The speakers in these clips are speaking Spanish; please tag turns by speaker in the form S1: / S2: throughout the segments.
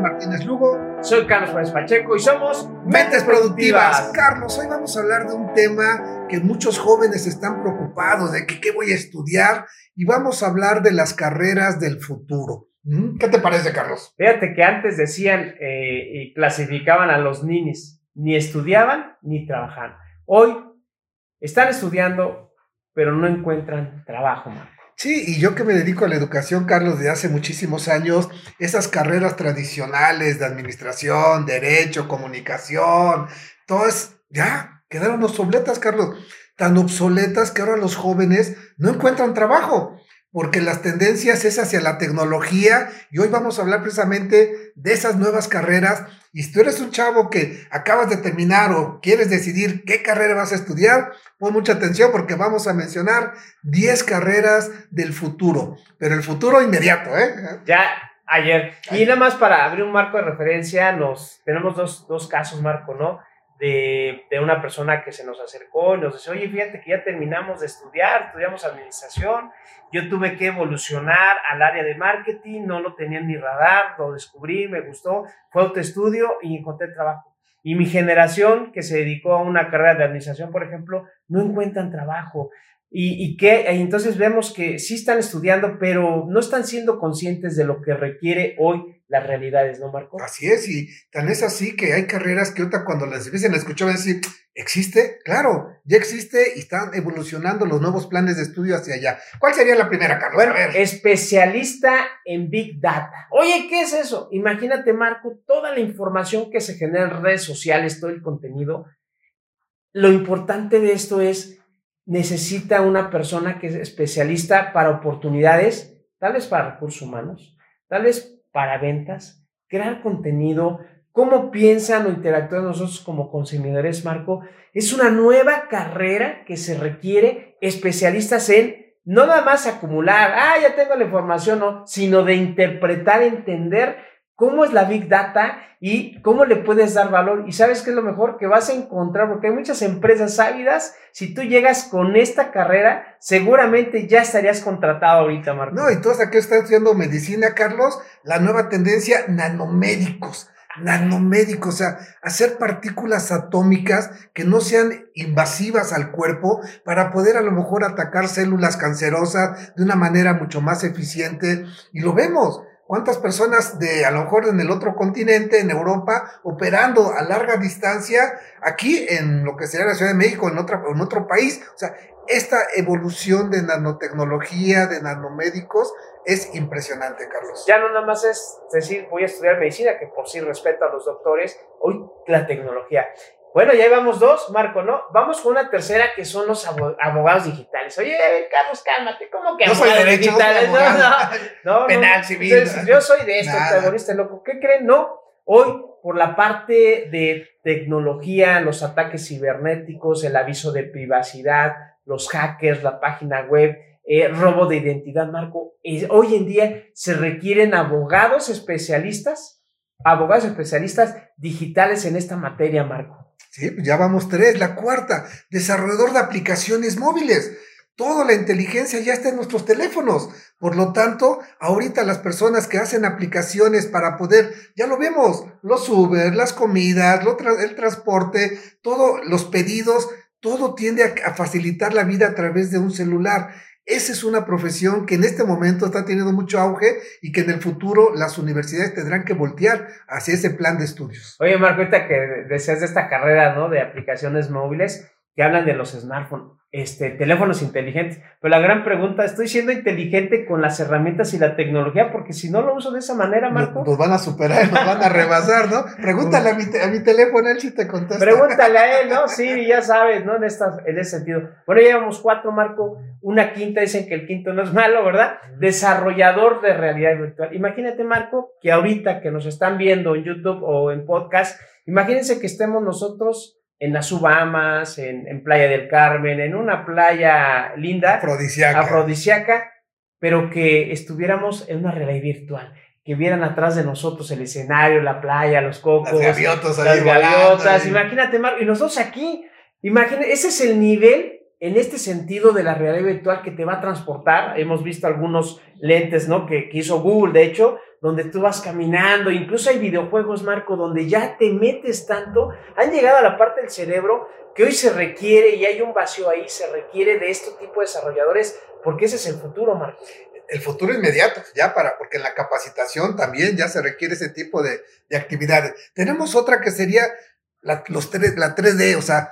S1: Martínez Lugo.
S2: Soy Carlos Juárez Pacheco y somos
S1: Mentes Productivas. Carlos, hoy vamos a hablar de un tema que muchos jóvenes están preocupados de que qué voy a estudiar y vamos a hablar de las carreras del futuro. ¿Mm? ¿Qué te parece, Carlos?
S2: Fíjate que antes decían eh, y clasificaban a los ninis, ni estudiaban ni trabajaban. Hoy están estudiando, pero no encuentran trabajo, Marco.
S1: Sí, y yo que me dedico a la educación, Carlos, de hace muchísimos años, esas carreras tradicionales de administración, derecho, comunicación, todas ya quedaron obsoletas, Carlos, tan obsoletas que ahora los jóvenes no encuentran trabajo porque las tendencias es hacia la tecnología y hoy vamos a hablar precisamente de esas nuevas carreras. Y si tú eres un chavo que acabas de terminar o quieres decidir qué carrera vas a estudiar, pon mucha atención porque vamos a mencionar 10 carreras del futuro, pero el futuro inmediato, ¿eh?
S2: Ya ayer. Y nada más para abrir un marco de referencia, nos tenemos dos, dos casos, Marco, ¿no? De, una persona que se nos acercó y nos dice, oye, fíjate que ya terminamos de estudiar, estudiamos administración, yo tuve que evolucionar al área de marketing, no lo tenía en mi radar, lo descubrí, me gustó, fue autoestudio y encontré trabajo. Y mi generación que se dedicó a una carrera de administración, por ejemplo, no encuentran trabajo. Y, y que entonces vemos que sí están estudiando, pero no están siendo conscientes de lo que requiere hoy las realidades, ¿no, Marco?
S1: Así es, y tan es así que hay carreras que ahorita cuando las empiecen a escuchar van a decir, ¿existe? Claro, ya existe y están evolucionando los nuevos planes de estudio hacia allá. ¿Cuál sería la primera, Carlos?
S2: Bueno, especialista en Big Data. Oye, ¿qué es eso? Imagínate, Marco, toda la información que se genera en redes sociales, todo el contenido. Lo importante de esto es, necesita una persona que es especialista para oportunidades, tal vez para recursos humanos, tal vez para ventas, crear contenido, cómo piensan o interactúan nosotros como consumidores, Marco, es una nueva carrera que se requiere especialistas en no nada más acumular, ah, ya tengo la información, no, sino de interpretar, entender cómo es la Big Data y cómo le puedes dar valor. Y sabes qué es lo mejor que vas a encontrar, porque hay muchas empresas ávidas. Si tú llegas con esta carrera, seguramente ya estarías contratado ahorita, Marco.
S1: No, y todos aquí están estudiando medicina, Carlos, la nueva tendencia, nanomédicos. Nanomédicos, o sea, hacer partículas atómicas que no sean invasivas al cuerpo para poder a lo mejor atacar células cancerosas de una manera mucho más eficiente. Y lo vemos, ¿Cuántas personas de, a lo mejor en el otro continente, en Europa, operando a larga distancia, aquí en lo que sería la Ciudad de México, en, otra, en otro país? O sea, esta evolución de nanotecnología, de nanomédicos, es impresionante, Carlos.
S2: Ya no nada más es decir, voy a estudiar medicina, que por sí respeto a los doctores, hoy la tecnología. Bueno, ya llevamos dos, Marco, ¿no? Vamos con una tercera que son los abogados digitales. Oye, Carlos, cálmate, ¿cómo que
S1: abogados digitales?
S2: No, no, no,
S1: Penal, civil.
S2: yo soy de esto, terrorista loco. ¿Qué creen? No. Hoy, por la parte de tecnología, los ataques cibernéticos, el aviso de privacidad, los hackers, la página web, eh, robo de identidad, Marco, hoy en día se requieren abogados especialistas, abogados especialistas digitales en esta materia, Marco.
S1: Sí, pues ya vamos tres. La cuarta, desarrollador de aplicaciones móviles. Toda la inteligencia ya está en nuestros teléfonos. Por lo tanto, ahorita las personas que hacen aplicaciones para poder, ya lo vemos, los Uber, las comidas, el transporte, todos los pedidos, todo tiende a facilitar la vida a través de un celular. Esa es una profesión que en este momento está teniendo mucho auge y que en el futuro las universidades tendrán que voltear hacia ese plan de estudios.
S2: Oye, Marco, ahorita que deseas de esta carrera, ¿no? De aplicaciones móviles, que hablan de los smartphones este, teléfonos inteligentes. Pero la gran pregunta, ¿estoy siendo inteligente con las herramientas y la tecnología? Porque si no lo uso de esa manera, Marco.
S1: Nos, van a superar, nos van a rebasar, ¿no? Pregúntale a mi, a mi teléfono, él si te contesta.
S2: Pregúntale a él, ¿no? Sí, ya sabes, ¿no? En, esta, en ese sentido. Bueno, ya llevamos cuatro, Marco. Una quinta, dicen que el quinto no es malo, ¿verdad? Desarrollador de realidad virtual. Imagínate, Marco, que ahorita que nos están viendo en YouTube o en podcast, imagínense que estemos nosotros en las Subamas, en, en, Playa del Carmen, en una playa linda,
S1: afrodisíaca.
S2: afrodisíaca, pero que estuviéramos en una realidad virtual, que vieran atrás de nosotros el escenario, la playa, los cocos,
S1: las gaviotas,
S2: las gaviotas, imagínate, Marco, y nosotros aquí, imagínate, ese es el nivel en este sentido de la realidad virtual que te va a transportar, hemos visto algunos lentes, ¿no? Que, que hizo Google, de hecho, donde tú vas caminando, incluso hay videojuegos, Marco, donde ya te metes tanto, han llegado a la parte del cerebro que hoy se requiere y hay un vacío ahí, se requiere de este tipo de desarrolladores, porque ese es el futuro, Marco.
S1: El futuro inmediato, ya para, porque en la capacitación también ya se requiere ese tipo de, de actividades. Tenemos otra que sería los la 3D, o sea,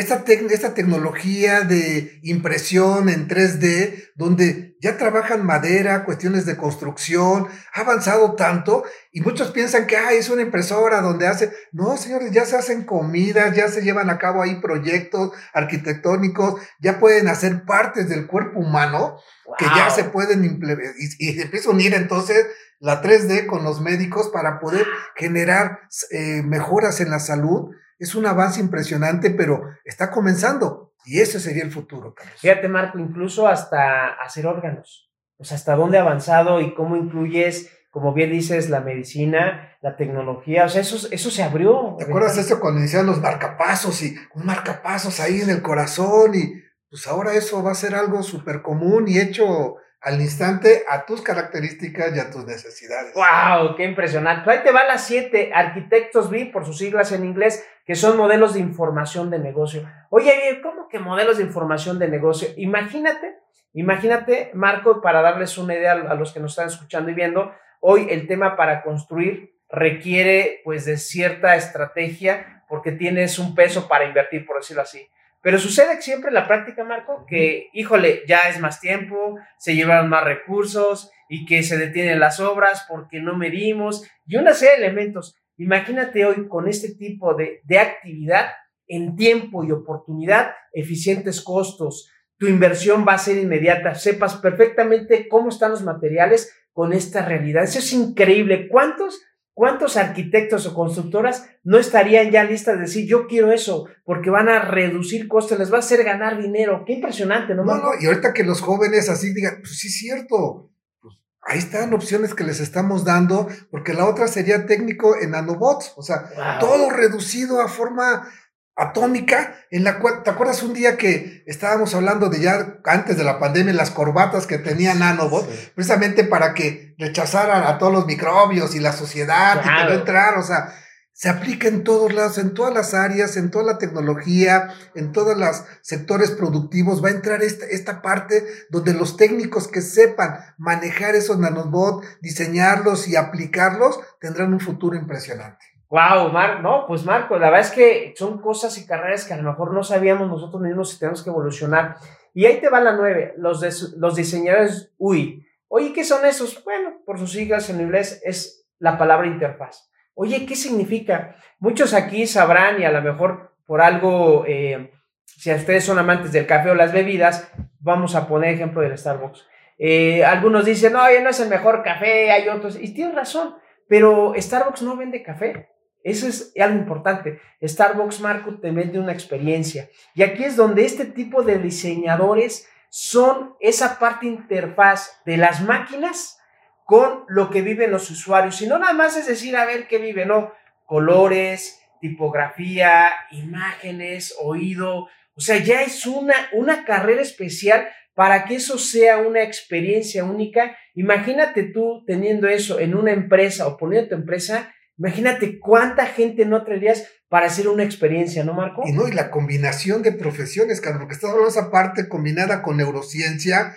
S1: esta, esta tecnología de impresión en 3D, donde ya trabajan madera, cuestiones de construcción, ha avanzado tanto y muchos piensan que ah, es una impresora donde hace, no señores, ya se hacen comidas, ya se llevan a cabo ahí proyectos arquitectónicos, ya pueden hacer partes del cuerpo humano que ya se pueden implementar y, y empieza a unir entonces la 3D con los médicos para poder generar eh, mejoras en la salud es un avance impresionante, pero está comenzando y ese sería el futuro.
S2: Carlos. Fíjate, Marco, incluso hasta hacer órganos. O sea, hasta dónde ha avanzado y cómo incluyes, como bien dices, la medicina, la tecnología. O sea, eso, eso se abrió.
S1: ¿Te acuerdas eso cuando iniciaron los marcapasos y un marcapasos ahí en el corazón? Y pues ahora eso va a ser algo súper común y hecho al instante a tus características y a tus necesidades.
S2: ¡Wow! ¡Qué impresionante! Ahí te van las siete arquitectos B, por sus siglas en inglés, que son modelos de información de negocio. Oye, ¿cómo que modelos de información de negocio? Imagínate, imagínate, Marco, para darles una idea a los que nos están escuchando y viendo, hoy el tema para construir requiere pues de cierta estrategia porque tienes un peso para invertir, por decirlo así. Pero sucede siempre en la práctica, Marco, que, híjole, ya es más tiempo, se llevan más recursos y que se detienen las obras porque no medimos y una serie de elementos. Imagínate hoy con este tipo de, de actividad en tiempo y oportunidad, eficientes costos, tu inversión va a ser inmediata, sepas perfectamente cómo están los materiales con esta realidad. Eso es increíble. ¿Cuántos ¿Cuántos arquitectos o constructoras no estarían ya listas de decir, yo quiero eso, porque van a reducir costos, les va a hacer ganar dinero? Qué impresionante, ¿no?
S1: No, no, y ahorita que los jóvenes así digan, pues sí es cierto, pues ahí están opciones que les estamos dando, porque la otra sería técnico en nanobots, o sea, todo reducido a forma atómica, en la cual, ¿te acuerdas un día que estábamos hablando de ya antes de la pandemia, las corbatas que tenía Nanobot, precisamente para que rechazaran a todos los microbios y la sociedad y que no entrar, o sea, se aplica en todos lados, en todas las áreas, en toda la tecnología, en todos los sectores productivos, va a entrar esta, esta parte donde los técnicos que sepan manejar esos nanobots, diseñarlos y aplicarlos, tendrán un futuro impresionante.
S2: Wow, Mar, no, pues Marco, la verdad es que son cosas y carreras que a lo mejor no sabíamos nosotros mismos y tenemos que evolucionar. Y ahí te va la nueve, los, los diseñadores UI. Oye, ¿qué son esos? Bueno, por sus siglas en inglés es la palabra interfaz. Oye, ¿qué significa? Muchos aquí sabrán y a lo mejor por algo, eh, si ustedes son amantes del café o las bebidas, vamos a poner ejemplo del Starbucks. Eh, algunos dicen, no, no es el mejor café, hay otros, y tienen razón, pero Starbucks no vende café. Eso es algo importante. Starbucks, Marco, te vende una experiencia. Y aquí es donde este tipo de diseñadores son esa parte interfaz de las máquinas con lo que viven los usuarios. Y no nada más es decir, a ver qué vive, no. Colores, tipografía, imágenes, oído. O sea, ya es una, una carrera especial para que eso sea una experiencia única. Imagínate tú teniendo eso en una empresa o poniendo tu empresa Imagínate cuánta gente no traerías para hacer una experiencia, ¿no, Marco?
S1: Y no, y la combinación de profesiones, Carlos, porque estás hablando esa parte combinada con neurociencia,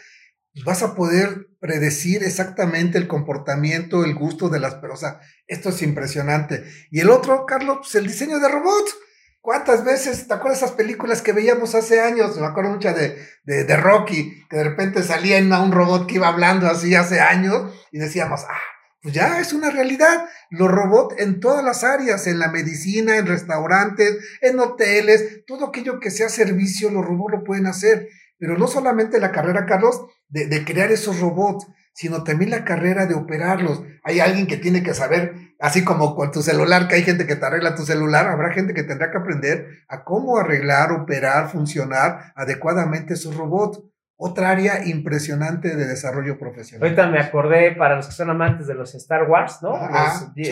S1: vas a poder predecir exactamente el comportamiento, el gusto de las personas. Esto es impresionante. Y el otro, Carlos, pues el diseño de robots. ¿Cuántas veces, te acuerdas esas películas que veíamos hace años? Me acuerdo mucho de, de, de Rocky, que de repente salía en un robot que iba hablando así hace años y decíamos, ah, pues ya es una realidad. Los robots en todas las áreas, en la medicina, en restaurantes, en hoteles, todo aquello que sea servicio, los robots lo pueden hacer. Pero no solamente la carrera, Carlos, de, de crear esos robots, sino también la carrera de operarlos. Hay alguien que tiene que saber, así como con tu celular, que hay gente que te arregla tu celular, habrá gente que tendrá que aprender a cómo arreglar, operar, funcionar adecuadamente esos robots otra área impresionante de desarrollo profesional.
S2: Ahorita me acordé para los que son amantes de los Star Wars, ¿no?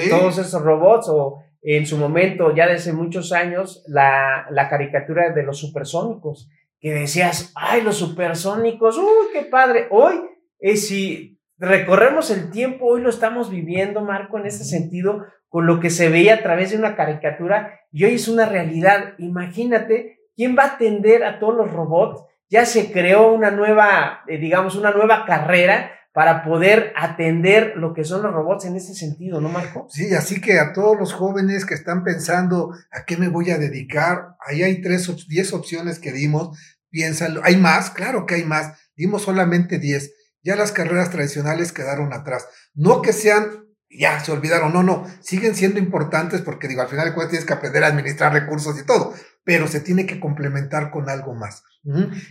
S2: Todos esos robots o en su momento, ya desde muchos años, la, la caricatura de los supersónicos, que decías, ay, los supersónicos, uy, qué padre. Hoy, es si recorremos el tiempo, hoy lo estamos viviendo, Marco, en ese sentido, con lo que se veía a través de una caricatura y hoy es una realidad. Imagínate quién va a atender a todos los robots. Ya se creó una nueva, eh, digamos, una nueva carrera para poder atender lo que son los robots en ese sentido, ¿no, Marco?
S1: Sí, así que a todos los jóvenes que están pensando a qué me voy a dedicar, ahí hay tres, diez opciones que dimos, piénsalo, hay más, claro que hay más, dimos solamente diez, ya las carreras tradicionales quedaron atrás, no que sean, ya se olvidaron, no, no, siguen siendo importantes porque digo, al final de cuentas tienes que aprender a administrar recursos y todo, pero se tiene que complementar con algo más.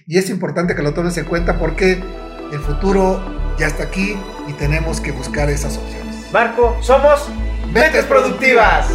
S1: Y es importante que lo tomes en cuenta porque el futuro ya está aquí y tenemos que buscar esas opciones.
S2: Marco, somos
S1: Mentes Productivas.